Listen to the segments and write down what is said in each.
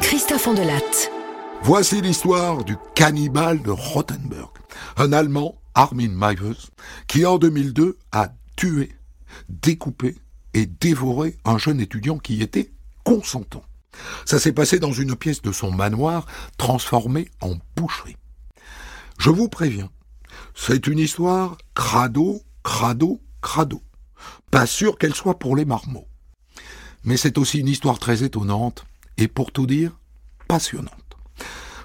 Christophe Andelatte. Voici l'histoire du cannibale de Rothenburg, un Allemand, Armin Meiwes, qui en 2002 a tué, découpé et dévoré un jeune étudiant qui était consentant. Ça s'est passé dans une pièce de son manoir transformée en boucherie. Je vous préviens, c'est une histoire crado, crado, crado. Pas sûr qu'elle soit pour les marmots. Mais c'est aussi une histoire très étonnante et pour tout dire, passionnante.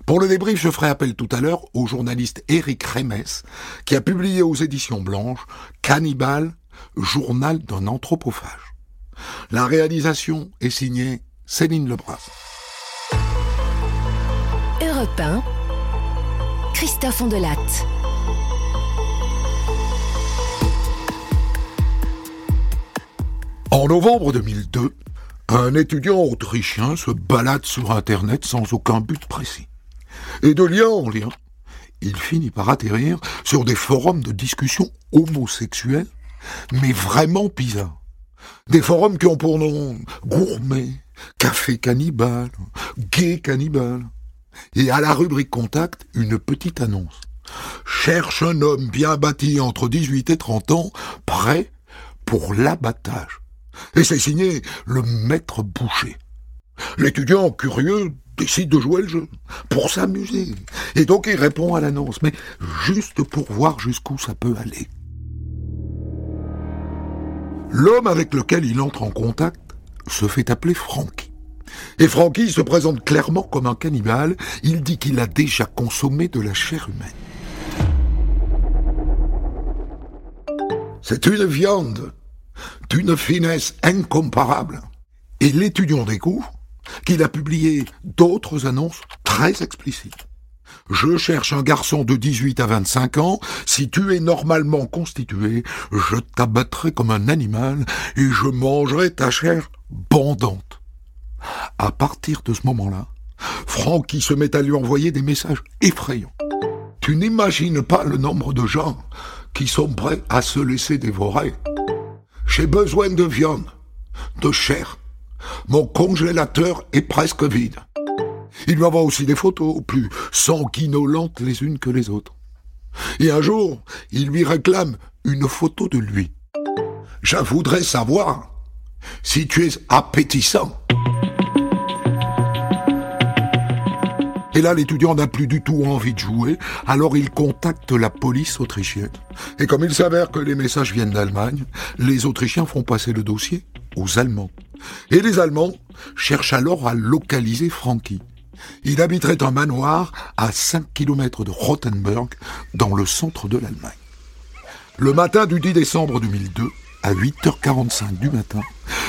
Pour le débrief, je ferai appel tout à l'heure au journaliste Éric Remes, qui a publié aux éditions Blanches Cannibal, journal d'un anthropophage. La réalisation est signée Céline Lebras. Europe 1, Christophe. En novembre 2002, un étudiant autrichien se balade sur Internet sans aucun but précis. Et de lien en lien, il finit par atterrir sur des forums de discussion homosexuelle, mais vraiment bizarres. Des forums qui ont pour nom gourmet, café cannibale, gay cannibale. Et à la rubrique contact, une petite annonce. Cherche un homme bien bâti entre 18 et 30 ans, prêt pour l'abattage. Et c'est signé le maître boucher. L'étudiant curieux décide de jouer le jeu, pour s'amuser. Et donc il répond à l'annonce, mais juste pour voir jusqu'où ça peut aller. L'homme avec lequel il entre en contact se fait appeler Frankie. Et Frankie se présente clairement comme un cannibale. Il dit qu'il a déjà consommé de la chair humaine. C'est une viande d'une finesse incomparable. Et l'étudiant découvre qu'il a publié d'autres annonces très explicites. Je cherche un garçon de 18 à 25 ans. Si tu es normalement constitué, je t'abattrai comme un animal et je mangerai ta chair bandante. À partir de ce moment-là, Francky se met à lui envoyer des messages effrayants. Tu n'imagines pas le nombre de gens qui sont prêts à se laisser dévorer. J'ai besoin de viande, de chair. Mon congélateur est presque vide. Il lui envoie aussi des photos, plus sanguinolentes les unes que les autres. Et un jour, il lui réclame une photo de lui. Je voudrais savoir si tu es appétissant. Et là, l'étudiant n'a plus du tout envie de jouer, alors il contacte la police autrichienne. Et comme il s'avère que les messages viennent d'Allemagne, les Autrichiens font passer le dossier aux Allemands. Et les Allemands cherchent alors à localiser Frankie. Il habiterait un manoir à 5 km de Rothenburg, dans le centre de l'Allemagne. Le matin du 10 décembre 2002, à 8h45 du matin,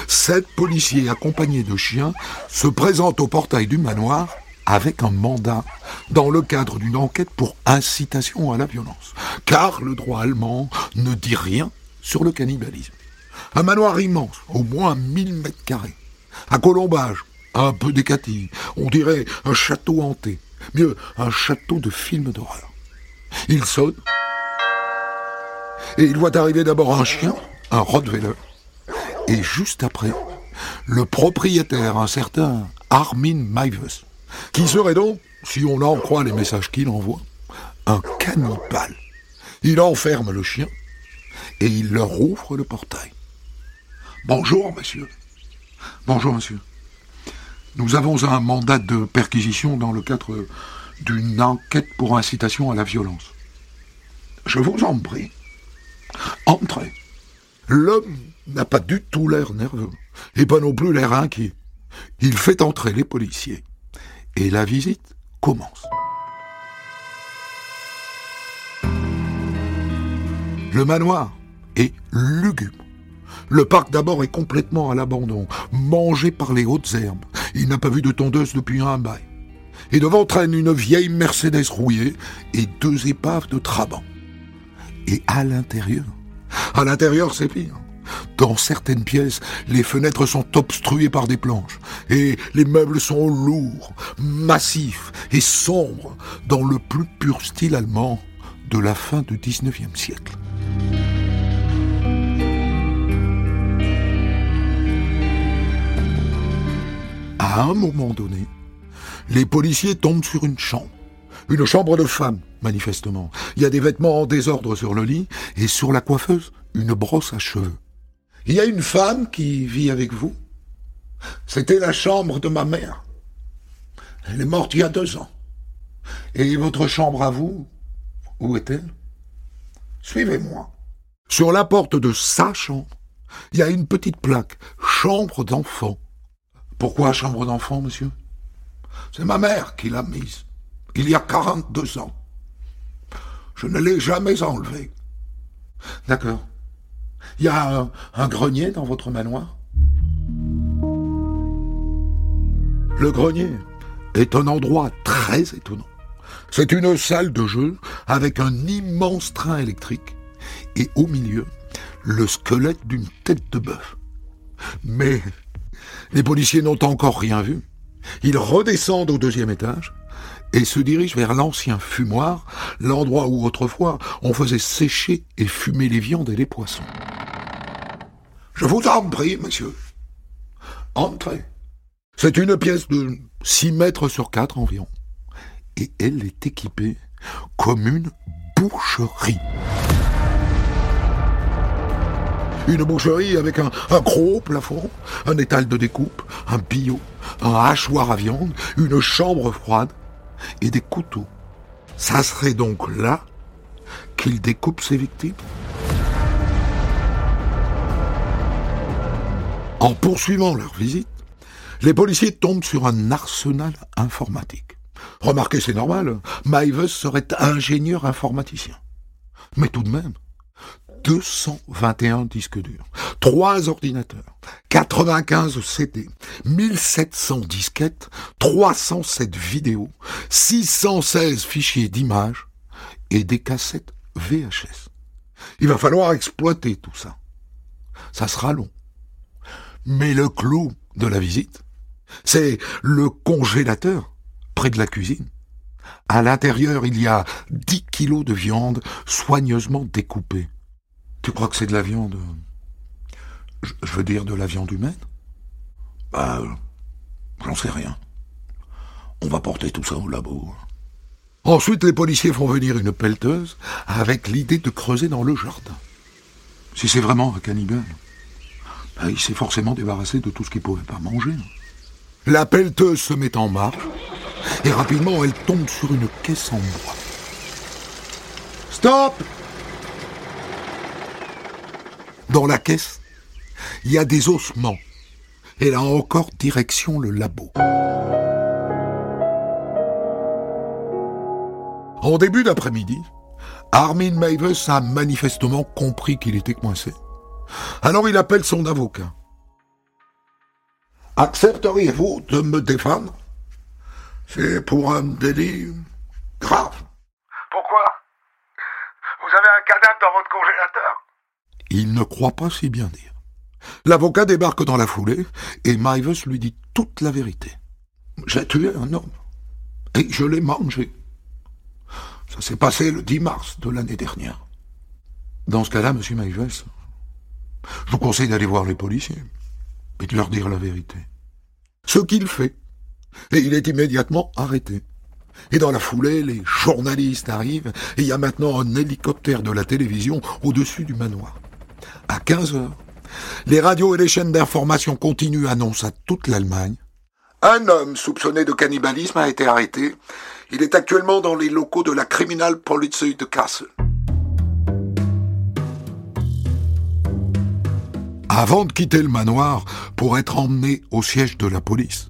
sept policiers accompagnés de chiens se présentent au portail du manoir avec un mandat dans le cadre d'une enquête pour incitation à la violence. Car le droit allemand ne dit rien sur le cannibalisme. Un manoir immense, au moins 1000 mètres carrés. À Colombage, un peu décati, on dirait un château hanté. Mieux, un château de film d'horreur. Il sonne. Et il voit arriver d'abord un chien, un Rottweiler. Et juste après, le propriétaire, un certain Armin Meiwes, qui serait donc, si on en croit les messages qu'il envoie, un cannibale. Il enferme le chien et il leur ouvre le portail. Bonjour, monsieur. Bonjour, monsieur. Nous avons un mandat de perquisition dans le cadre d'une enquête pour incitation à la violence. Je vous en prie. Entrez. L'homme n'a pas du tout l'air nerveux, et pas non plus l'air inquiet. Il fait entrer les policiers, et la visite commence. Le manoir est lugubre. Le parc d'abord est complètement à l'abandon, mangé par les hautes herbes. Il n'a pas vu de tondeuse depuis un bail. Et devant traîne une vieille Mercedes rouillée et deux épaves de Trabant. Et à l'intérieur, à l'intérieur c'est pire. Dans certaines pièces, les fenêtres sont obstruées par des planches et les meubles sont lourds, massifs et sombres dans le plus pur style allemand de la fin du XIXe siècle. À un moment donné, les policiers tombent sur une chambre. Une chambre de femme, manifestement. Il y a des vêtements en désordre sur le lit et sur la coiffeuse, une brosse à cheveux. Il y a une femme qui vit avec vous C'était la chambre de ma mère. Elle est morte il y a deux ans. Et votre chambre à vous Où est-elle? Suivez-moi. Sur la porte de sa chambre, il y a une petite plaque. Chambre d'enfant. Pourquoi chambre d'enfant, monsieur? C'est ma mère qui l'a mise. Il y a 42 ans. Je ne l'ai jamais enlevée. D'accord. Il y a un, grenier dans votre manoir? Le grenier est un endroit très étonnant. C'est une salle de jeu avec un immense train électrique et au milieu, le squelette d'une tête de bœuf. Mais les policiers n'ont encore rien vu. Ils redescendent au deuxième étage et se dirigent vers l'ancien fumoir, l'endroit où autrefois on faisait sécher et fumer les viandes et les poissons. Je vous en prie, monsieur. Entrez. C'est une pièce de 6 mètres sur 4 environ. Et elle est équipée comme une boucherie. Une boucherie avec un, un, gros plafond, un étal de découpe, un bio, un hachoir à viande, une chambre froide et des couteaux. Ça serait donc là qu'il découpe ses victimes En poursuivant leur visite, les policiers tombent sur un arsenal informatique. Remarquez, c'est normal, Maivus serait ingénieur informaticien. Mais tout de même, 221 disques durs, 3 ordinateurs, 95 CD, 1700 disquettes, 307 vidéos, 616 fichiers d'images et des cassettes VHS. Il va falloir exploiter tout ça. Ça sera long. Mais le clou de la visite, c'est le congélateur près de la cuisine. À l'intérieur, il y a 10 kilos de viande soigneusement découpée. Tu crois que c'est de la viande je, veux dire de la viande humaine? Bah, j'en sais rien. On va porter tout ça au labo. Ensuite, les policiers font venir une pelleteuse avec l'idée de creuser dans le jardin. Si c'est vraiment un cannibale, ah, il s'est forcément débarrassé de tout ce qu'il pouvait pas manger. La pelleteuse se met en marche et rapidement elle tombe sur une caisse en bois. Stop Dans la caisse, il y a des ossements. Et là encore, direction le labo. En début d'après-midi, Armin Mavis a manifestement compris qu'il était coincé. Alors il appelle son avocat. Accepteriez-vous de me défendre? C'est pour un délit grave. Pourquoi? Vous avez un cadavre dans votre congélateur Il ne croit pas si bien dire. L'avocat débarque dans la foulée et Mivus lui dit toute la vérité. J'ai tué un homme et je l'ai mangé. Ça s'est passé le 10 mars de l'année dernière. Dans ce cas-là, monsieur Mivus, je vous conseille d'aller voir les policiers et de leur dire la vérité. Ce qu'il fait. Et il est immédiatement arrêté. Et dans la foulée, les journalistes arrivent et il y a maintenant un hélicoptère de la télévision au-dessus du manoir. À 15 heures, les radios et les chaînes d'information continuent annoncent à toute l'Allemagne. Un homme soupçonné de cannibalisme a été arrêté. Il est actuellement dans les locaux de la Criminal Police de Kassel. Avant de quitter le manoir pour être emmené au siège de la police,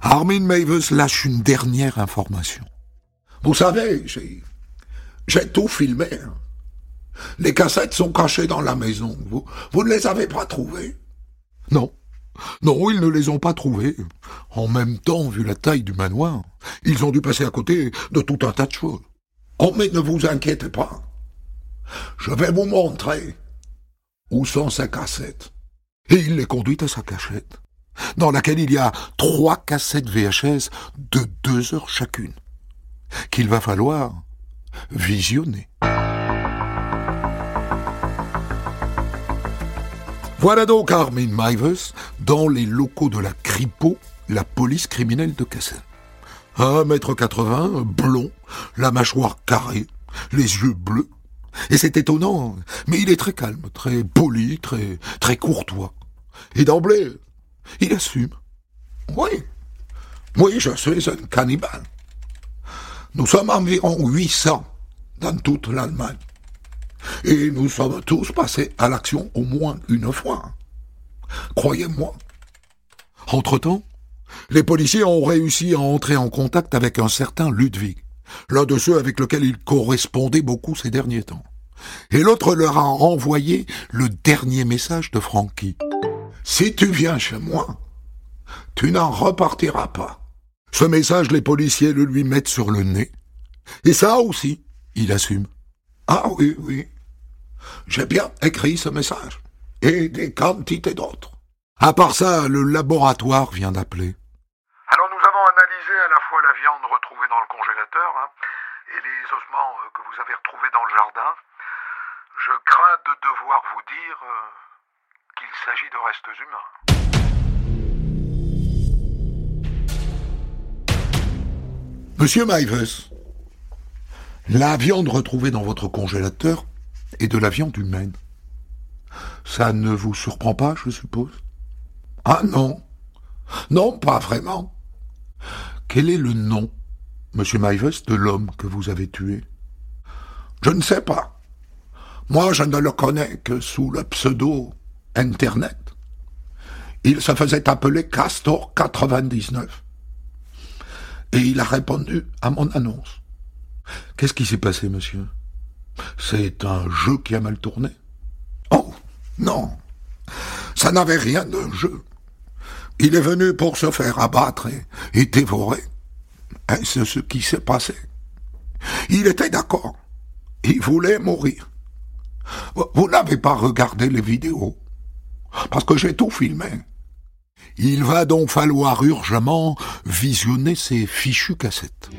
Armin Mavis lâche une dernière information. Vous savez, j'ai, j'ai tout filmé. Hein. Les cassettes sont cachées dans la maison. Vous, ne les avez pas trouvées? Non. Non, ils ne les ont pas trouvées. En même temps, vu la taille du manoir, ils ont dû passer à côté de tout un tas de choses. Oh, mais ne vous inquiétez pas. Je vais vous montrer où sont ces cassettes et il les conduit à sa cachette, dans laquelle il y a trois cassettes VHS de deux heures chacune, qu'il va falloir visionner. Voilà donc Armin Mivers dans les locaux de la Cripo la police criminelle de mètre quatre-vingts, blond, la mâchoire carrée, les yeux bleus. Et c'est étonnant, mais il est très calme, très poli, très, très courtois. Et d'emblée, il assume. Oui, oui, je suis un cannibale. Nous sommes environ 800 dans toute l'Allemagne. Et nous sommes tous passés à l'action au moins une fois. Croyez-moi. Entre-temps, les policiers ont réussi à entrer en contact avec un certain Ludwig, l'un de ceux avec lequel il correspondait beaucoup ces derniers temps. Et l'autre leur a envoyé le dernier message de Frankie. Si tu viens chez moi, tu n'en repartiras pas. Ce message, les policiers le lui mettent sur le nez. Et ça aussi, il assume. Ah oui, oui. J'ai bien écrit ce message. Et des quantités d'autres. À part ça, le laboratoire vient d'appeler. Alors nous avons analysé à la fois la viande retrouvée dans le congélateur hein, et les ossements euh, que vous avez retrouvés dans le jardin. Je crains de devoir vous dire euh, qu'il s'agit de restes humains. Monsieur Mivers, la viande retrouvée dans votre congélateur est de la viande humaine. Ça ne vous surprend pas, je suppose? Ah non. Non, pas vraiment. Quel est le nom, monsieur Mivers, de l'homme que vous avez tué? Je ne sais pas. Moi, je ne le connais que sous le pseudo Internet. Il se faisait appeler Castor 99 et il a répondu à mon annonce. Qu'est-ce qui s'est passé, monsieur? C'est un jeu qui a mal tourné Oh, non. Ça n'avait rien de jeu. Il est venu pour se faire abattre et, dévorer. Et c'est ce qui s'est passé? Il était d'accord. Il voulait mourir. Vous n'avez pas regardé les vidéos. Parce que j'ai tout filmé. Il va donc falloir urgemment visionner ces fichues cassettes.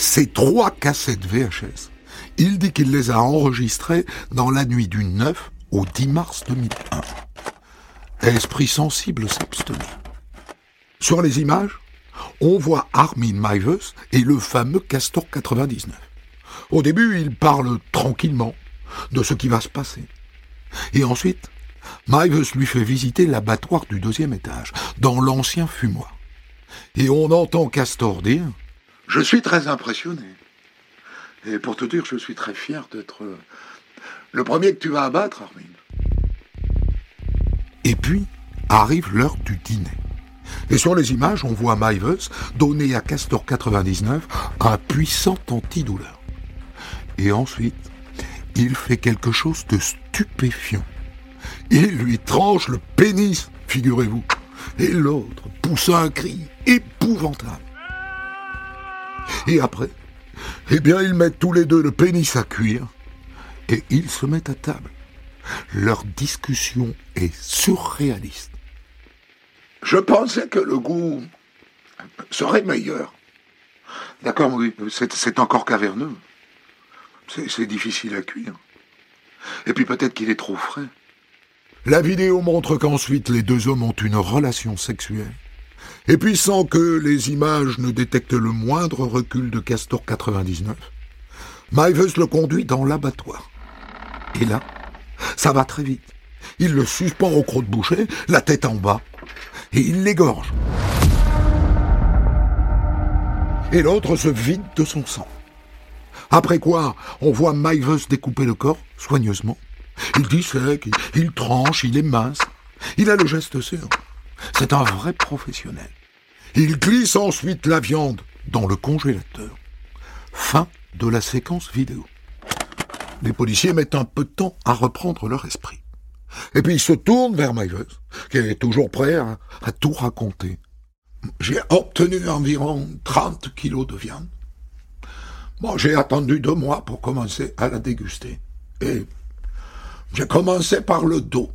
Ces trois cassettes VHS, il dit qu'il les a enregistrées dans la nuit du 9 au 10 mars 2001. Esprit sensible s'abstenir. Sur les images, on voit Armin Mivers et le fameux Castor 99. Au début, il parle tranquillement, de ce qui va se passer. Et ensuite, Mivers lui fait visiter l'abattoir du deuxième étage, dans l'ancien fumoir. Et on entend Castor dire Je suis très impressionné. Et pour te dire, je suis très fier d'être le premier que tu vas abattre, Armin. Et puis, arrive l'heure du dîner. Et sur les images, on voit Mivers donner à Castor 99 un puissant antidouleur. Et ensuite, il fait quelque chose de stupéfiant. Il lui tranche le pénis, figurez-vous. Et l'autre pousse un cri épouvantable. Et après, eh bien, ils mettent tous les deux le pénis à cuire et ils se mettent à table. Leur discussion est surréaliste. Je pensais que le goût serait meilleur. D'accord, oui, c'est encore caverneux. C'est difficile à cuire. Et puis peut-être qu'il est trop frais. La vidéo montre qu'ensuite les deux hommes ont une relation sexuelle. Et puis sans que les images ne détectent le moindre recul de Castor 99, Mivers le conduit dans l'abattoir. Et là, ça va très vite. Il le suspend au croc de boucher, la tête en bas, et il l'égorge. Et l'autre se vide de son sang. Après quoi, on voit Mivers découper le corps soigneusement. Il dissèque, il, tranche, il est mince. Il a le geste sûr. C'est un vrai professionnel. Il glisse ensuite la viande dans le congélateur. Fin de la séquence vidéo. Les policiers mettent un peu de temps à reprendre leur esprit. Et puis ils se tournent vers Mivers, qui est toujours prêt à, à tout raconter. J'ai obtenu environ 30 kilos de viande. Bon, j'ai attendu deux mois pour commencer à la déguster. Et j'ai commencé par le dos.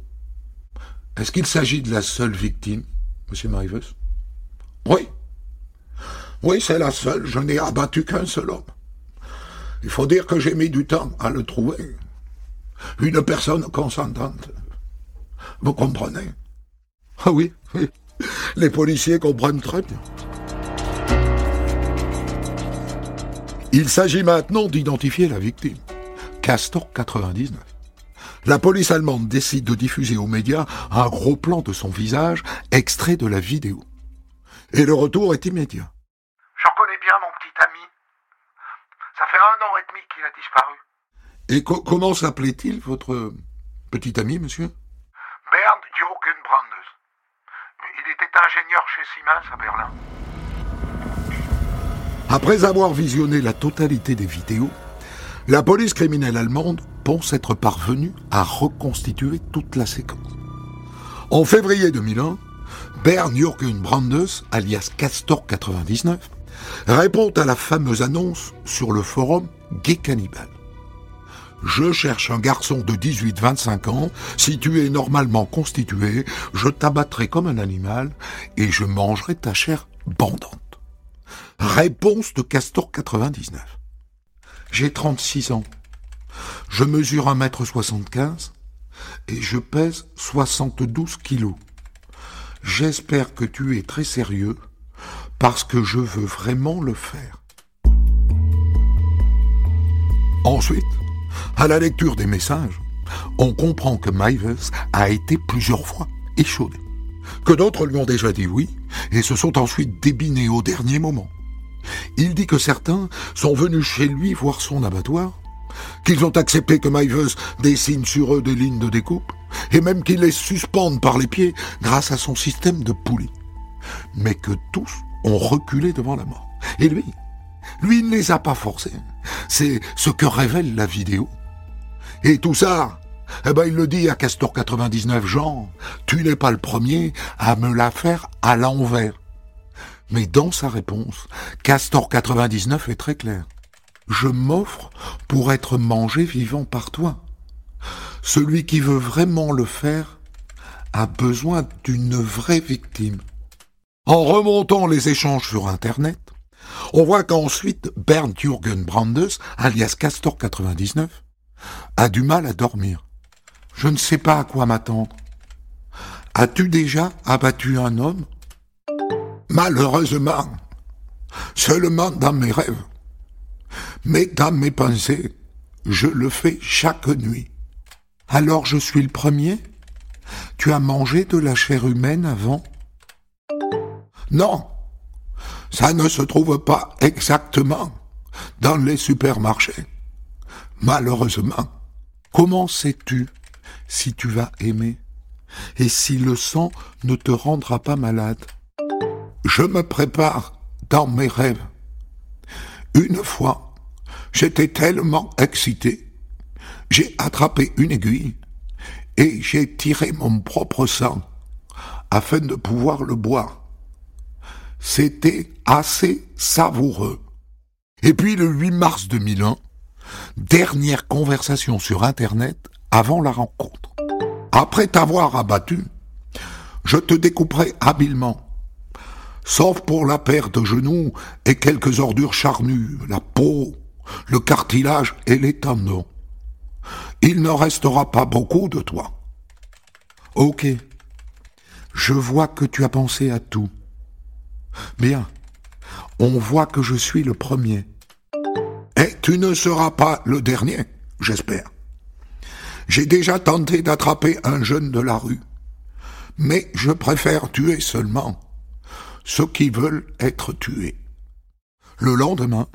Est-ce qu'il s'agit de la seule victime, Monsieur Mivers Oui. Oui, c'est la seule. Je n'ai abattu qu'un seul homme. Il faut dire que j'ai mis du temps à le trouver. Une personne consentante. Vous comprenez? Ah oui, oui. Les policiers comprennent très bien. Il s'agit maintenant d'identifier la victime. Castor 99. La police allemande décide de diffuser aux médias un gros plan de son visage, extrait de la vidéo. Et le retour est immédiat. J'en connais bien mon petit ami. Ça fait un an et demi qu'il a disparu. Et comment s'appelait-il, votre petit ami, monsieur? Bernd Jürgen Brandes. Il était ingénieur chez Siemens à Berlin. Après avoir visionné la totalité des vidéos, la police criminelle allemande pense être parvenue à reconstituer toute la séquence. En février 2001, Bernd Jürgen Brandes, alias Castor99, répond à la fameuse annonce sur le forum Gay Cannibal. Je cherche un garçon de 18-25 ans, si tu es normalement constitué, je t'abattrai comme un animal et je mangerai ta chair bandante. Réponse de Castor 99. J'ai 36 ans. Je mesure 1m75 et je pèse 72 kilos. J'espère que tu es très sérieux parce que je veux vraiment le faire. Ensuite, à la lecture des messages, on comprend que Mivers a été plusieurs fois échaudé, que d'autres lui ont déjà dit oui et se sont ensuite débinés au dernier moment. Il dit que certains sont venus chez lui voir son abattoir, qu'ils ont accepté que Mivers dessine sur eux des lignes de découpe, et même qu'il les suspende par les pieds grâce à son système de poulies. Mais que tous ont reculé devant la mort. Et lui, lui ne les a pas forcés. C'est ce que révèle la vidéo. Et tout ça, eh ben, il le dit à Castor 99 Jean, tu n'es pas le premier à me la faire à l'envers. Mais dans sa réponse, Castor 99 est très clair. Je m'offre pour être mangé vivant par toi. Celui qui veut vraiment le faire a besoin d'une vraie victime. En remontant les échanges sur Internet, on voit qu'ensuite Bernd Jürgen Brandes, alias Castor 99, a du mal à dormir. Je ne sais pas à quoi m'attendre. As-tu déjà abattu un homme Malheureusement, seulement dans mes rêves. Mais dans mes pensées, je le fais chaque nuit. Alors je suis le premier Tu as mangé de la chair humaine avant? Non, ça ne se trouve pas exactement dans les supermarchés. Malheureusement. Comment sais-tu si tu vas aimer? Et si le sang ne te rendra pas malade? Je me prépare dans mes rêves. Une fois, j'étais tellement excité, j'ai attrapé une aiguille et j'ai tiré mon propre sang afin de pouvoir le boire. C'était assez savoureux. Et puis le 8 mars 2001, dernière conversation sur Internet avant la rencontre. Après t'avoir abattu, je te découperai habilement, sauf pour la paire de genoux et quelques ordures charnues, la peau, le cartilage et les tendons. Il ne restera pas beaucoup de toi. Ok, je vois que tu as pensé à tout. Bien, on voit que je suis le premier. Et tu ne seras pas le dernier, j'espère. J'ai déjà tenté d'attraper un jeune de la rue, mais je préfère tuer seulement ceux qui veulent être tués. Le lendemain,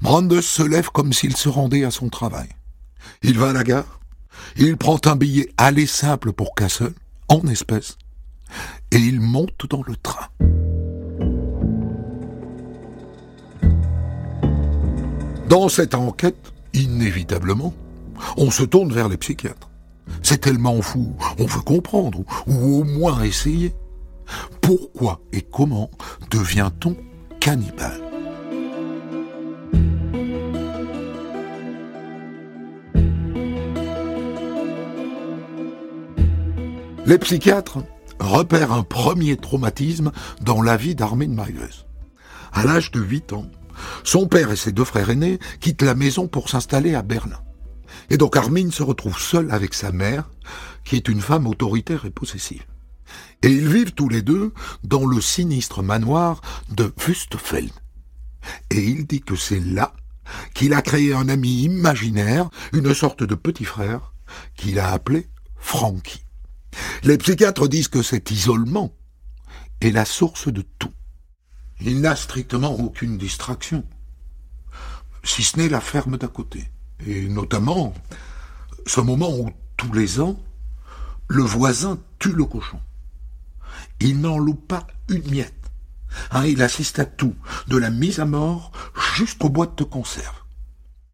Brandes se lève comme s'il se rendait à son travail. Il va à la gare, il prend un billet aller simple pour Cassel, en espèces, et il monte dans le train. Dans cette enquête, inévitablement, on se tourne vers les psychiatres. C'est tellement fou, on veut comprendre, ou au moins essayer. Pourquoi et comment devient-on cannibale Les psychiatres repèrent un premier traumatisme dans la vie d'Armin Meyers. À l'âge de 8 ans, son père et ses deux frères aînés quittent la maison pour s'installer à Berlin. Et donc Armin se retrouve seul avec sa mère, qui est une femme autoritaire et possessive. Et ils vivent tous les deux dans le sinistre manoir de Wüstefeld. Et il dit que c'est là qu'il a créé un ami imaginaire, une sorte de petit frère, qu'il a appelé Frankie. Les psychiatres disent que cet isolement est la source de tout. Il n'a strictement aucune distraction, si ce n'est la ferme d'à côté. Et notamment ce moment où, tous les ans, le voisin tue le cochon. Il n'en loupe pas une miette. Hein, il assiste à tout, de la mise à mort jusqu'aux boîtes de conserve.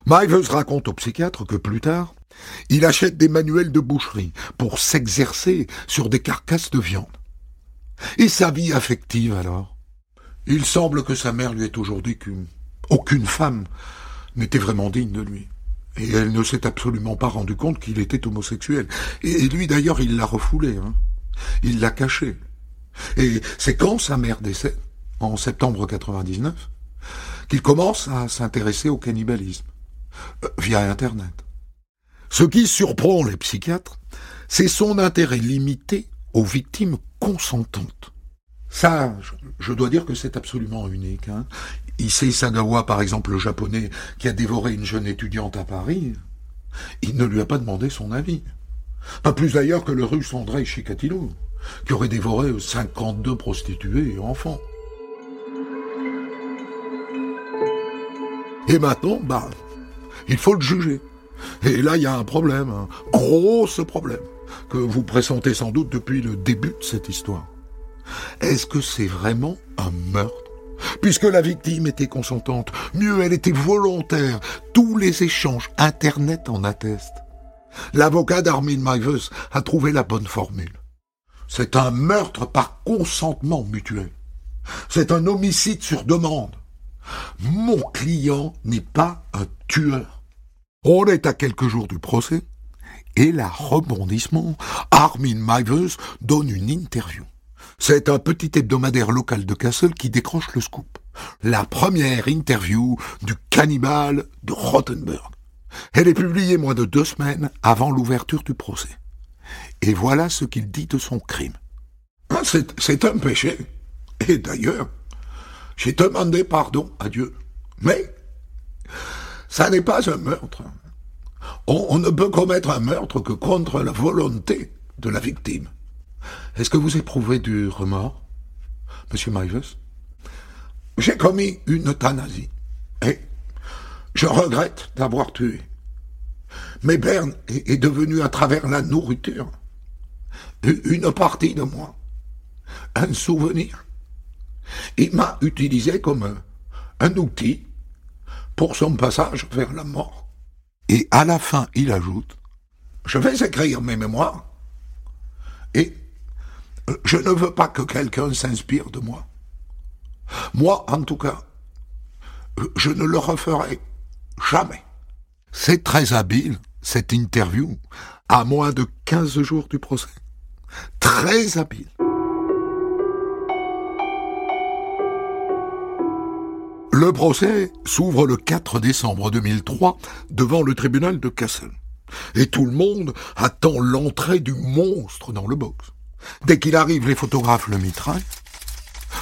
Mivers raconte au psychiatre que plus tard, il achète des manuels de boucherie pour s'exercer sur des carcasses de viande. Et sa vie affective alors? Il semble que sa mère lui ait toujours dit qu'aucune femme n'était vraiment digne de lui. Et elle ne s'est absolument pas rendu compte qu'il était homosexuel. Et lui d'ailleurs, il l'a refoulé. Hein. Il l'a caché. Et c'est quand sa mère décède, en septembre 99, qu'il commence à s'intéresser au cannibalisme, euh, via Internet. Ce qui surprend les psychiatres, c'est son intérêt limité aux victimes consentantes. Ça, je dois dire que c'est absolument unique. Hein. Issei Sagawa, par exemple, le japonais qui a dévoré une jeune étudiante à Paris, il ne lui a pas demandé son avis. Pas plus d'ailleurs que le russe Andrei Chikatilo, qui aurait dévoré 52 prostituées et enfants. Et maintenant, bah, il faut le juger. Et là, il y a un problème, un gros problème, que vous pressentez sans doute depuis le début de cette histoire. Est-ce que c'est vraiment un meurtre? Puisque la victime était consentante, mieux elle était volontaire, tous les échanges Internet en attestent. L'avocat d'Armin Mivers a trouvé la bonne formule. C'est un meurtre par consentement mutuel. C'est un homicide sur demande. Mon client n'est pas un tueur. On est à quelques jours du procès, et là, rebondissement, Armin Mivers donne une interview. C'est un petit hebdomadaire local de Kassel qui décroche le scoop. La première interview du cannibale de Rottenberg. Elle est publiée moins de deux semaines avant l'ouverture du procès. Et voilà ce qu'il dit de son crime. Ah, c'est un péché. Et d'ailleurs, j'ai demandé pardon à Dieu. Mais ça n'est pas un meurtre. On, ne peut commettre un meurtre que contre la volonté de la victime. Est-ce que vous éprouvez du remords, Monsieur Mivers J'ai commis une euthanasie. Je regrette d'avoir tué. Mais Berne est, devenu à travers la nourriture une partie de moi, un souvenir. Il m'a utilisé comme un outil pour son passage vers la mort. Et à la fin, il ajoute, je vais écrire mes mémoires et je ne veux pas que quelqu'un s'inspire de moi. Moi, en tout cas, je ne le referai jamais. C'est très habile, cette interview, à moins de 15 jours du procès. Très habile. Le procès s'ouvre le 4 décembre 2003 devant le tribunal de Kassel. Et tout le monde attend l'entrée du monstre dans le box. Dès qu'il arrive, les photographes le mitraillent.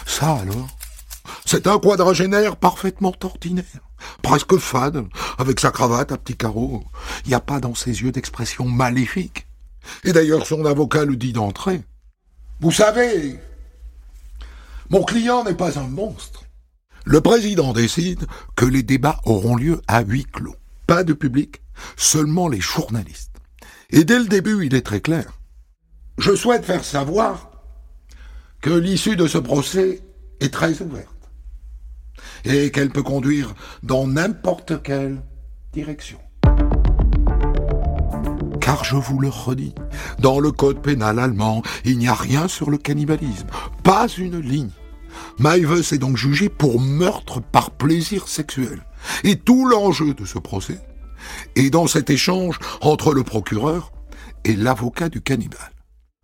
Ça alors? C'est un quadragénaire parfaitement ordinaire, presque fade, avec sa cravate à petits carreaux. Il n'y a pas dans ses yeux d'expression maléfique. Et d'ailleurs, son avocat le dit d'entrée. Vous savez, mon client n'est pas un monstre. Le président décide que les débats auront lieu à huis clos. Pas de public, seulement les journalistes. Et dès le début, il est très clair. Je souhaite faire savoir que l'issue de ce procès est très ouverte et qu'elle peut conduire dans n'importe quelle direction. Car je vous le redis, dans le code pénal allemand, il n'y a rien sur le cannibalisme, pas une ligne. Maives est donc jugé pour meurtre par plaisir sexuel. Et tout l'enjeu de ce procès est dans cet échange entre le procureur et l'avocat du cannibale.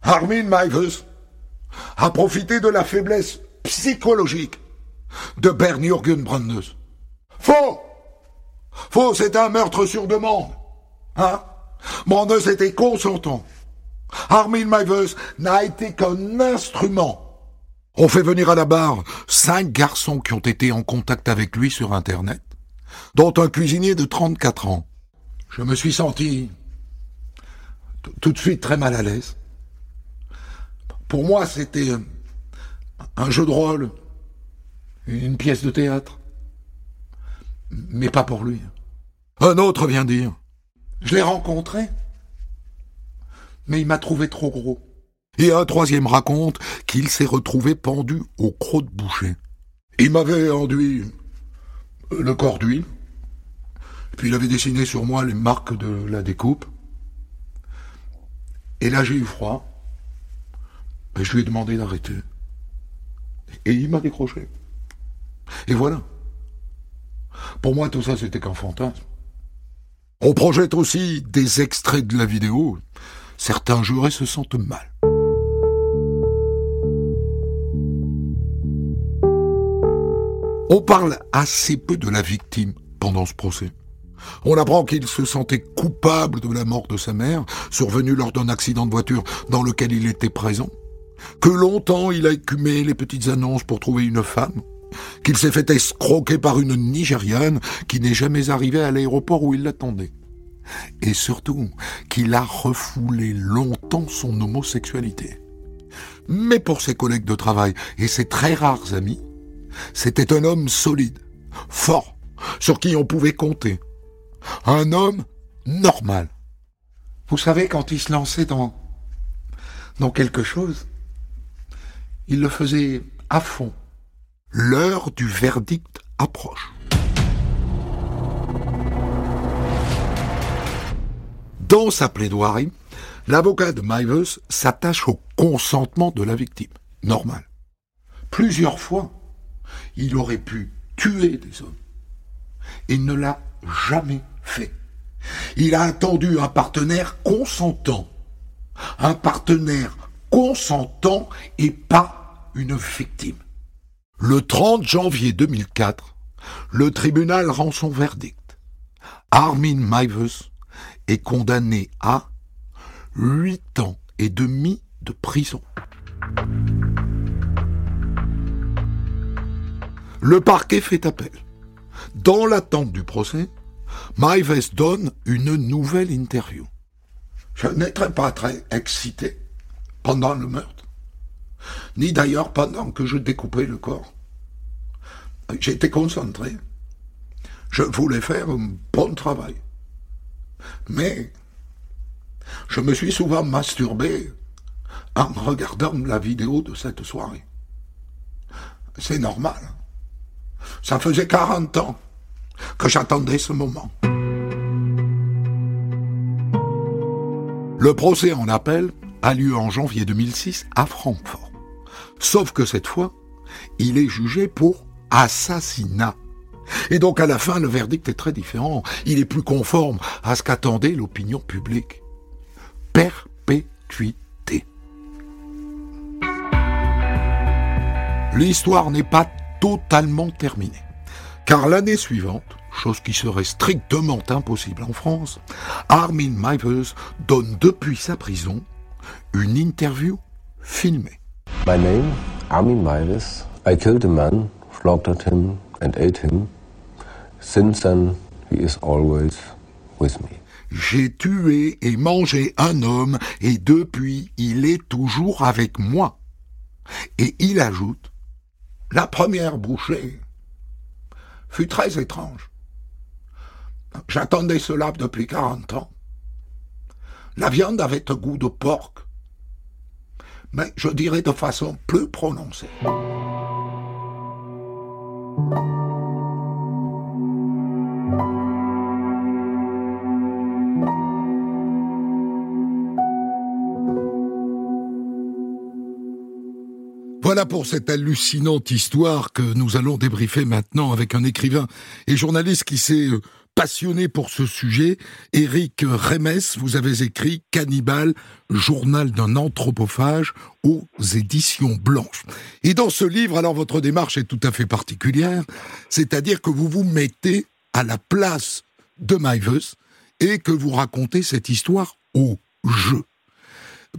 Armin Mivers a profité de la faiblesse psychologique de Bernjürgen Brandes. Faux Faux, c'est un meurtre sur demande. Hein? Deux était consentant. Armin Mivers n'a été qu'un instrument. On fait venir à la barre cinq garçons qui ont été en contact avec lui sur Internet, dont un cuisinier de 34 ans. Je me suis senti tout de suite très mal à l'aise. Pour moi, c'était un jeu de rôle, une pièce de théâtre. Mais pas pour lui. Un autre vient dire. Je l'ai rencontré. Mais il m'a trouvé trop gros. Et un troisième raconte qu'il s'est retrouvé pendu au croc de boucher. Il m'avait enduit le corps d'huile. Puis il avait dessiné sur moi les marques de la découpe. Et là j'ai eu froid. Et je lui ai demandé d'arrêter. Et il m'a décroché. Et voilà. Pour moi, tout ça, c'était qu'un fantasme. On projette aussi des extraits de la vidéo. Certains jurés se sentent mal. On parle assez peu de la victime pendant ce procès. On apprend qu'il se sentait coupable de la mort de sa mère, survenue lors d'un accident de voiture dans lequel il était présent, que longtemps il a écumé les petites annonces pour trouver une femme, qu'il s'est fait escroquer par une Nigériane qui n'est jamais arrivée à l'aéroport où il l'attendait. Et surtout, qu'il a refoulé longtemps son homosexualité. Mais pour ses collègues de travail et ses très rares amis, c'était un homme solide, fort, sur qui on pouvait compter. Un homme normal. Vous savez, quand il se lançait dans, dans quelque chose, il le faisait à fond. L'heure du verdict approche. Dans sa plaidoirie, l'avocat de Mivers s'attache au consentement de la victime. Normal. Plusieurs fois, il aurait pu tuer des hommes. Il ne l'a jamais fait. Il a attendu un partenaire consentant. Un partenaire consentant et pas une victime. Le 30 janvier 2004, le tribunal rend son verdict. Armin Mivers est condamné à huit ans et demi de prison. Le parquet fait appel. Dans l'attente du procès, Mivers donne une nouvelle interview. Je n'étais pas très excité pendant le meurtre, ni d'ailleurs pendant que je découpais le corps. J'étais concentré. Je voulais faire un bon travail. Mais je me suis souvent masturbé en regardant la vidéo de cette soirée. C'est normal. Ça faisait 40 ans que j'attendais ce moment. Le procès en appel a lieu en janvier 2006 à Francfort. Sauf que cette fois, il est jugé pour assassinat. Et donc à la fin, le verdict est très différent. Il est plus conforme à ce qu'attendait l'opinion publique. Perpétuité. L'histoire n'est pas totalement terminée. Car l'année suivante, chose qui serait strictement impossible en France, Armin Mivers donne depuis sa prison une interview filmée. My name, Armin Mivers. I killed a man, J'ai tué et mangé un homme et depuis il est toujours avec moi. Et il ajoute, la première bouchée fut très étrange. J'attendais cela depuis quarante ans. La viande avait un goût de porc, mais je dirais de façon plus prononcée. Voilà pour cette hallucinante histoire que nous allons débriefer maintenant avec un écrivain et journaliste qui s'est euh, passionné pour ce sujet. Éric Remes, vous avez écrit Cannibal, journal d'un anthropophage aux éditions blanches. Et dans ce livre, alors votre démarche est tout à fait particulière, c'est-à-dire que vous vous mettez à la place de Mivers et que vous racontez cette histoire au jeu.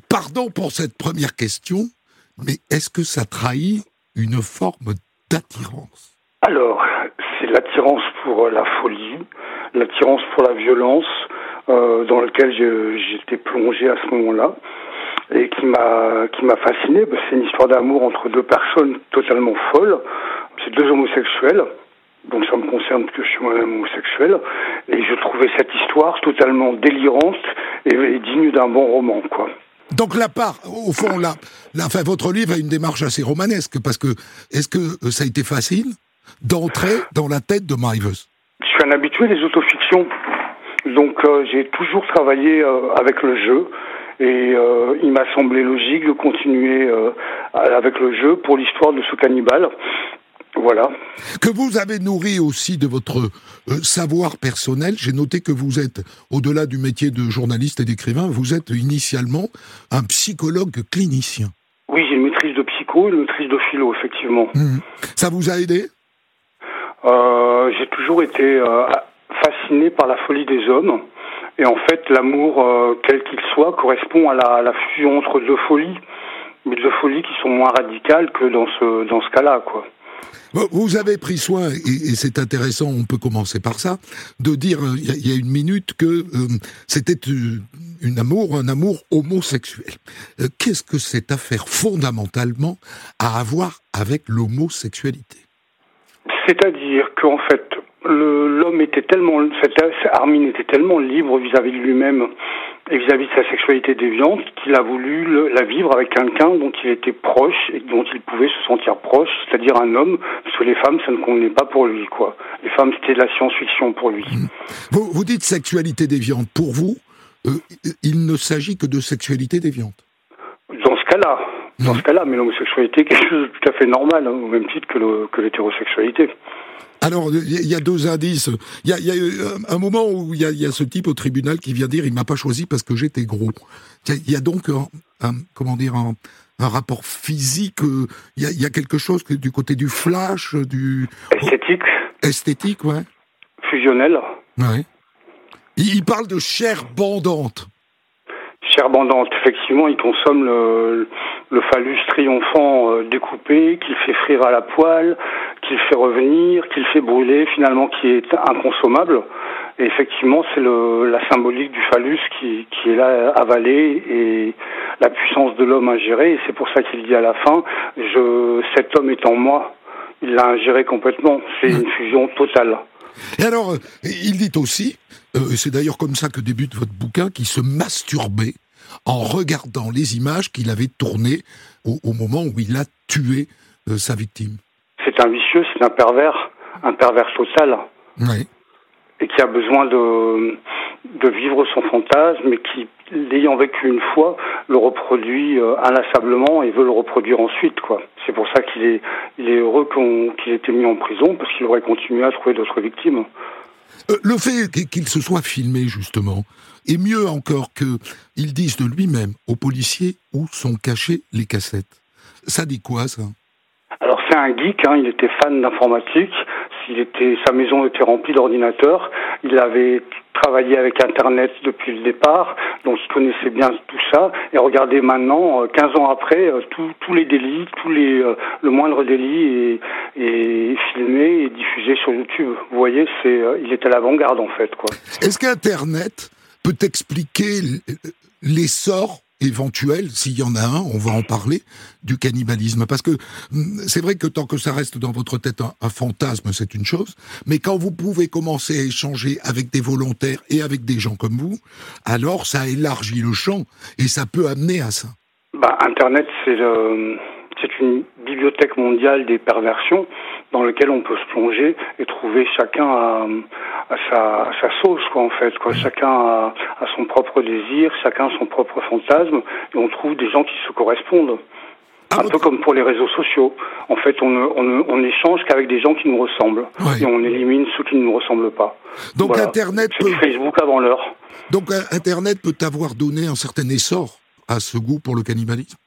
Pardon pour cette première question, mais est-ce que ça trahit une forme d'attirance? Alors, c'est l'attirance pour la folie, l'attirance pour la violence, euh, dans laquelle j'étais plongé à ce moment-là et qui m'a qui m'a fasciné. C'est une histoire d'amour entre deux personnes totalement folles. C'est deux homosexuels. Donc ça me concerne que je suis moi-même homosexuel. Et je trouvais cette histoire totalement délirante et, digne d'un bon roman, quoi. Donc la part, au fond, là, la, enfin, votre livre a une démarche assez romanesque, parce que est-ce que euh, ça a été facile d'entrer dans la tête de Mivers Je suis un habitué des autofictions, donc euh, j'ai toujours travaillé euh, avec le jeu, et il m'a semblé logique de continuer avec le jeu pour l'histoire de ce cannibale. Voilà. Que vous avez nourri aussi de votre euh, savoir personnel. J'ai noté que vous êtes, au-delà du métier de journaliste et d'écrivain, vous êtes initialement un psychologue clinicien. Oui, j'ai une maîtrise de psycho et une maîtrise de philo, effectivement. Mmh. Ça vous a aidé? Euh, J'ai toujours été euh, fasciné par la folie des hommes. Et en fait, l'amour, quel qu'il soit, correspond à la, à la fusion entre deux folies, mais deux folies qui sont moins radicales que dans ce, dans ce cas-là, quoi. Vous avez pris soin, et, c'est intéressant, on peut commencer par ça, de dire euh, il y, a une minute que euh, c'était euh, une amour, un amour homosexuel. Qu'est-ce que cette affaire fondamentalement à avoir avec l'homosexualité? C'est-à-dire qu'en fait, l'homme était tellement, Armin était tellement libre vis-à-vis de lui-même et vis-à-vis de sa sexualité déviante qu'il a voulu la vivre avec quelqu'un dont il était proche et dont il pouvait se sentir proche, c'est-à-dire un homme, parce que les femmes, ça ne convenait pas pour lui, quoi. Les femmes, c'était de la science-fiction pour lui. Mmh. Vous, vous, dites sexualité déviante. Pour vous, euh, il ne s'agit que de sexualité déviante Dans ce cas-là. Dans mmh. ce cas-là, mais l'homosexualité est quelque chose de tout à fait normal, hein, au même titre que l'hétérosexualité. Alors, il y a deux indices. Il y a, euh, un moment où il y, a, ce type au tribunal qui vient dire il m'a pas choisi parce que j'étais gros. Il y, a donc un, comment dire un, rapport physique. Euh, il y, a, quelque chose du côté du flash, du esthétique. Esthétique, ouais. Fusionnel. Ouais. Il, parle de chair bandante. Chair effectivement, il consomme le, phallus triomphant euh, découpé, qu'il fait frire à la poêle, qu'il fait revenir, qu'il fait brûler, finalement qui est inconsommable. Et effectivement, c'est la symbolique du phallus qui, qui est là avalé et la puissance de l'homme ingéré. Et c'est pour ça qu'il dit à la fin, cet homme est en moi. Il l'a ingéré complètement. C'est une fusion totale. Et alors, euh, il dit aussi, euh, c'est d'ailleurs comme ça que débute votre bouquin, qu'il se masturbait en regardant les images qu'il avait tournées au, moment où il a tué euh, sa victime. C'est un vicieux, c'est un pervers, un pervers total. Oui. Et qui a besoin de, de vivre son fantasme, mais qui, l'ayant vécu une fois, le reproduit euh, inlassablement et veut le reproduire ensuite. quoi. C'est pour ça qu'il est, il est heureux qu'il ait été mis en prison, parce qu'il aurait continué à trouver d'autres victimes. Euh, le fait qu'il se soit filmé, justement, et mieux encore qu'il dise de lui-même aux policiers où sont cachées les cassettes. Ça dit quoi, ça? Alors, c'est un geek, hein, il était fan d'informatique, il était, sa maison était remplie d'ordinateurs, il avait travaillé avec Internet depuis le départ, donc il connaissait bien tout ça. Et regardez maintenant, 15 euh, ans après, euh, tous les délits, tous les, euh, le moindre délit est, est, filmé et diffusé sur YouTube. Vous voyez, c'est, il est à l'avant-garde en fait. Quoi. Est-ce qu'Internet peut expliquer l'essor éventuel, s'il y en a un, on va en parler, du cannibalisme. Parce que hum, c'est vrai que tant que ça reste dans votre tête un, fantasme, c'est une chose, mais quand vous pouvez commencer à échanger avec des volontaires et avec des gens comme vous, alors ça élargit le champ et ça peut amener à ça. Bah, Internet, c'est c'est une bibliothèque mondiale des perversions dans lequel on peut se plonger et trouver chacun à, sa, sa, sauce, quoi, en fait. Quoi. Chacun a, son propre désir, chacun son propre fantasme, et on trouve des gens qui se correspondent. Un peu comme pour les réseaux sociaux. En fait, on, on, on échange qu'avec des gens qui nous ressemblent. Et on élimine ceux qui ne nous ressemblent pas. Donc Internet peut... Facebook avant l'heure. Donc Internet peut avoir donné un certain essor à ce goût pour le cannibalisme?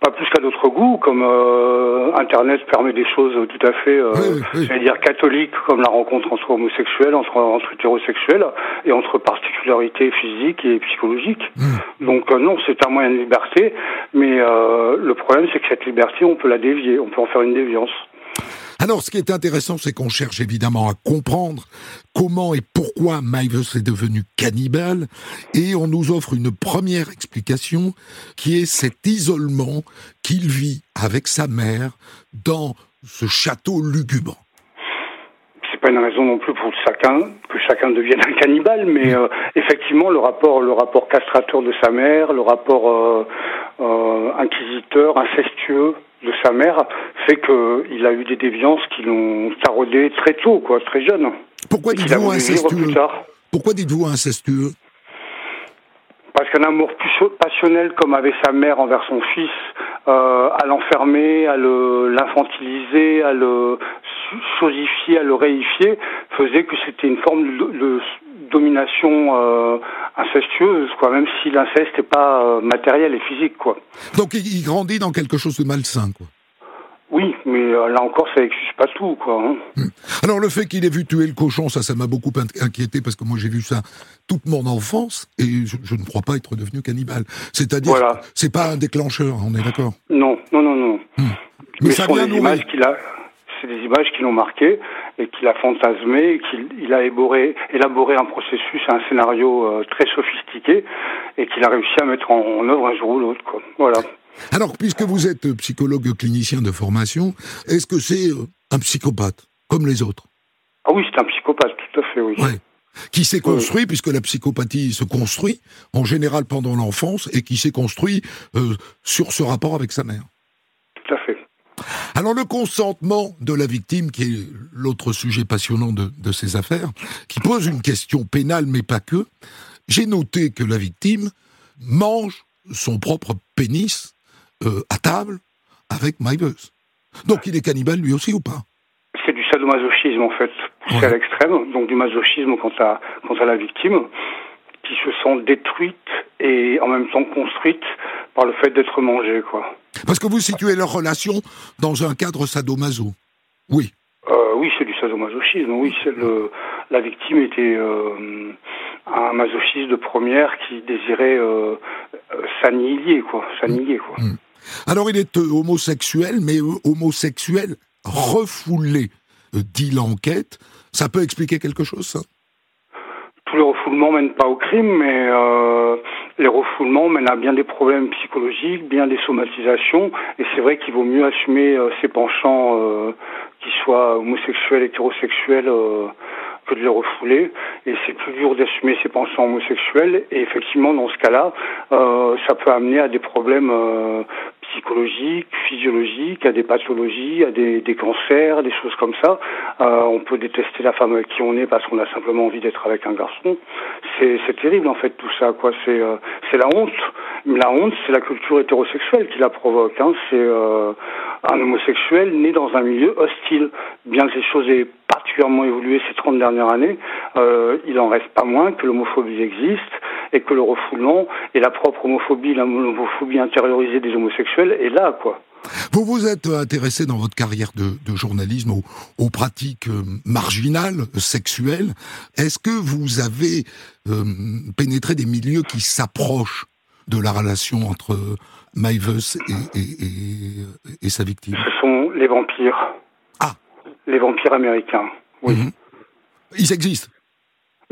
Pas plus qu'à d'autres goûts, comme euh, Internet permet des choses tout à fait, euh, j'allais dire catholiques, comme la rencontre entre homosexuels, entre, entre hétérosexuels, et entre particularités physiques et psychologiques. Hmm. Donc euh, non, c'est un moyen de liberté, mais euh, le problème c'est que cette liberté, on peut la dévier, on peut en faire une déviance. Alors, ce qui est intéressant, c'est qu'on cherche évidemment à comprendre comment et pourquoi Maivus est devenu cannibale, et on nous offre une première explication qui est cet isolement qu'il vit avec sa mère dans ce château lugubre C'est pas une raison non plus pour chacun que chacun devienne un cannibale, mais euh, effectivement le rapport le rapport castrateur de sa mère, le rapport euh, euh, inquisiteur, incestueux de sa mère fait qu'il a eu des déviances qui l'ont taraudé très tôt, quoi, très jeune. Pourquoi dites-vous incestueux Pourquoi dites-vous incestueux parce qu'un amour passionnel comme avait sa mère envers son fils, euh, à l'enfermer, à l'infantiliser, à le chosifier, à le réifier, faisait que c'était une forme de, domination euh, incestueuse, quoi, même si l'inceste n'est pas euh, matériel et physique, quoi. Donc il grandit dans quelque chose de malsain, quoi. Oui, mais euh, là encore, ça n'excuse pas tout, quoi. Hein. Hmm. Alors le fait qu'il ait vu tuer le cochon, ça, ça m'a beaucoup inquiété parce que moi j'ai vu ça toute mon enfance et je, ne crois pas être devenu cannibale. C'est-à-dire, voilà. c'est pas un déclencheur, on est d'accord? Non, non, non, non. Hmm. Mais, ça vient des images qu'il a, c'est des images qui l'ont marqué et qu'il a fantasmé, et qu'il a élaboré, élaboré un processus, un scénario euh, très sophistiqué et qu'il a réussi à mettre en, en œuvre un jour ou l'autre, quoi. Voilà. Alors, puisque vous êtes psychologue clinicien de formation, est-ce que c'est euh, un psychopathe, comme les autres? Ah oui, c'est un psychopathe, tout à fait, oui. Qui s'est construit, puisque la psychopathie se construit, en général pendant l'enfance, et qui s'est construit euh, sur ce rapport avec sa mère. Tout à fait. Alors le consentement de la victime, qui est l'autre sujet passionnant de, de ces affaires, qui pose une question pénale, mais pas que, j'ai noté que la victime mange son propre pénis euh, à table avec Maïveuse. Donc il est cannibale lui aussi ou pas? C'est du sadomasochisme en fait, poussé à l'extrême, donc du masochisme quant à, quant à la victime, qui se sent détruite et en même temps construite par le fait d'être mangée. Quoi. Parce que vous situez leur relation dans un cadre sadomaso Oui. Euh, oui, c'est du sadomasochisme, oui. C'est le, la victime était euh, un masochiste de première qui désirait euh, s'annihiler, quoi. S'annihiler, quoi. Mm. Alors il est euh, homosexuel, mais euh, homosexuel refoulé, euh, dit l'enquête. Ça peut expliquer quelque chose, ça? Tous les refoulements mènent pas au crime, mais les refoulements mènent à bien des problèmes psychologiques, bien des somatisations, et c'est vrai qu'il vaut mieux assumer ses penchants, qu'ils soient homosexuels, hétérosexuels, de les refouler. Et c'est plus dur d'assumer ses penchants homosexuels. Et effectivement, dans ce cas-là, ça peut amener à des problèmes psychologiques, physiologiques, à des pathologies, à des, cancers, des choses comme ça. Euh, on peut détester la femme avec qui on est parce qu'on a simplement envie d'être avec un garçon. C'est terrible en fait tout ça. quoi. C'est euh, c'est la honte. La honte, c'est la culture hétérosexuelle qui la provoque. Hein. C'est euh, un homosexuel né dans un milieu hostile. Bien que les choses aient particulièrement évolué ces 30 dernières années, euh, il en reste pas moins que l'homophobie existe et que le refoulement et la propre homophobie, l'homophobie intériorisée des homosexuels est là, quoi. Vous vous êtes intéressé dans votre carrière de, journalisme aux, pratiques euh, marginales, sexuelles. Est-ce que vous avez euh, pénétré des milieux qui s'approchent de la relation entre Maivus et, et, sa victime? Ce sont les vampires. Les vampires américains, oui. Mhm. Ils existent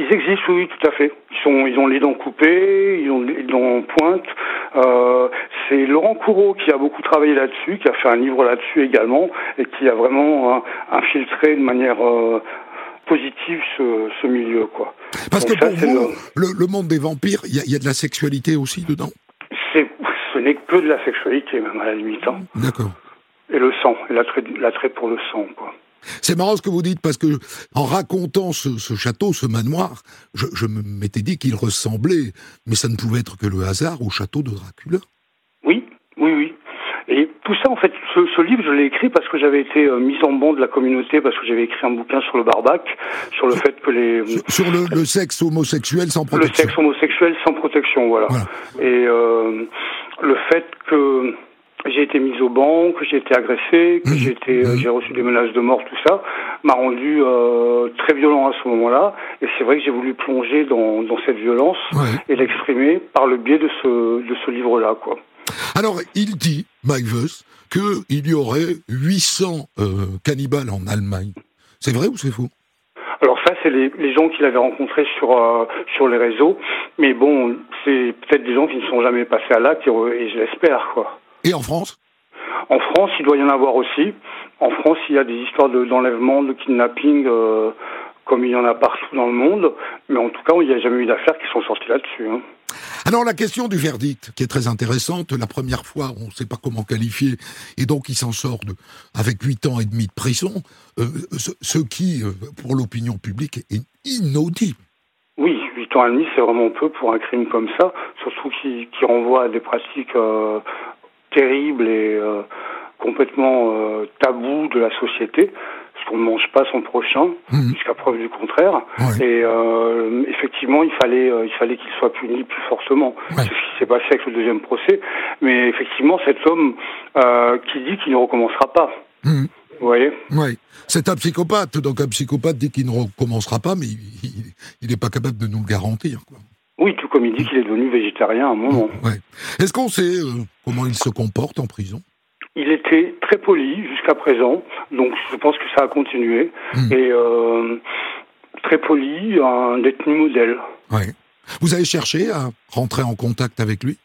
ils existent, oui, tout à fait. Ils, sont, ils ont les dents coupées, ils ont les dents pointe. Euh, c'est Laurent Courreau qui a beaucoup travaillé là-dessus, qui a fait un livre là-dessus également, et qui a vraiment euh, infiltré de manière euh, positive ce, ce, milieu, quoi. Parce que pour vous, le... monde des vampires, il y, y, a de la sexualité aussi dedans? Ce n'est que de la sexualité, même à la limite. Hein. D'accord. Et le sang, et l'attrait pour le sang, quoi. C'est marrant ce que vous dites parce que en racontant ce, château, ce manoir, je, je m'étais dit qu'il ressemblait, mais ça ne pouvait être que le hasard, au château de Dracula. Oui, oui, oui. Et tout ça, en fait, ce, livre, je l'ai écrit parce que j'avais été euh, mise en banc de la communauté, parce que j'avais écrit un bouquin sur le barbac, sur le fait que les... Sur, le, sexe homosexuel sans protection. Le sexe homosexuel sans protection, voilà. Et euh, le fait que j'ai été mise au banc, que j'ai été agressé, que j'ai été, euh, Mmh. j'ai reçu des menaces de mort, tout ça, m'a rendu euh, très violent à ce moment-là. Et c'est vrai que j'ai voulu plonger dans, dans cette violence Ouais. et l'exprimer par le biais de ce, de ce livre-là, quoi. Alors, il dit, Mike Voss, qu'il y aurait 800 euh, cannibales en Allemagne. C'est vrai ou c'est faux? Alors ça, c'est les, les gens qu'il avait rencontrés sur euh, sur les réseaux. Mais bon, c'est peut-être des gens qui ne sont jamais passés à l'acte et, et je l'espère, quoi. Et en France? En France, il doit y en avoir aussi. En France, il y a des histoires de- d'enlèvement, de, kidnapping, euh, comme il y en a partout dans le monde. Mais en tout cas, il n'y a jamais eu d'affaires qui sont sorties là-dessus. hein. Alors la question du verdict, qui est très intéressante, la première fois, on ne sait pas comment qualifier, et donc il s'en sort de, avec 8 ans et demi de prison, euh, ce, ce qui, euh, pour l'opinion publique, est inaudible. Oui, 8 ans et demi, c'est vraiment peu pour un crime comme ça, surtout qui, qui renvoie à des pratiques euh, terribles et euh, complètement euh, tabous de la société, parce qu'on ne mange pas son prochain, Mhm. jusqu'à preuve du contraire. Et euh, effectivement, il fallait, euh, il fallait qu'il soit puni plus fortement. C'est ce qui s'est passé avec le deuxième procès. Mais effectivement, cet homme euh, qui dit qu'il ne recommencera pas. Mhm. Vous voyez? Oui, c'est un psychopathe, donc un psychopathe dit qu'il ne recommencera pas, mais il n'est pas capable de nous le garantir. Quoi. Oui, tout comme il dit qu'il est devenu végétarien à un moment. Ouais. Est-ce qu'on sait euh, comment il se comporte en prison? Il était très poli jusqu'à présent, donc je pense que ça a continué. Mhm. Et euh, très poli, un détenu modèle. ouais. Vous avez cherché à rentrer en contact avec lui?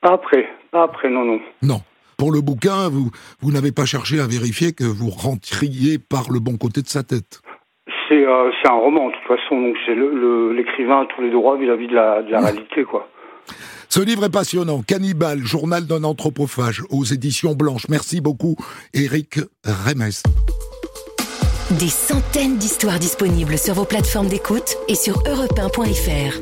Pas après, pas après, non, non. Non. Pour le bouquin, vous, vous n'avez pas cherché à vérifier que vous rentriez par le bon côté de sa tête. C'est euh, c'est un roman, de toute façon, donc c'est le- le- l'écrivain a tous les droits vis-à-vis de la, de la réalité, quoi. Ce livre est passionnant. Cannibal, journal d'un anthropophage, aux éditions Blanches. Merci beaucoup, Eric Remes. Des centaines d'histoires disponibles sur vos plateformes d'écoute et sur europe1.fr.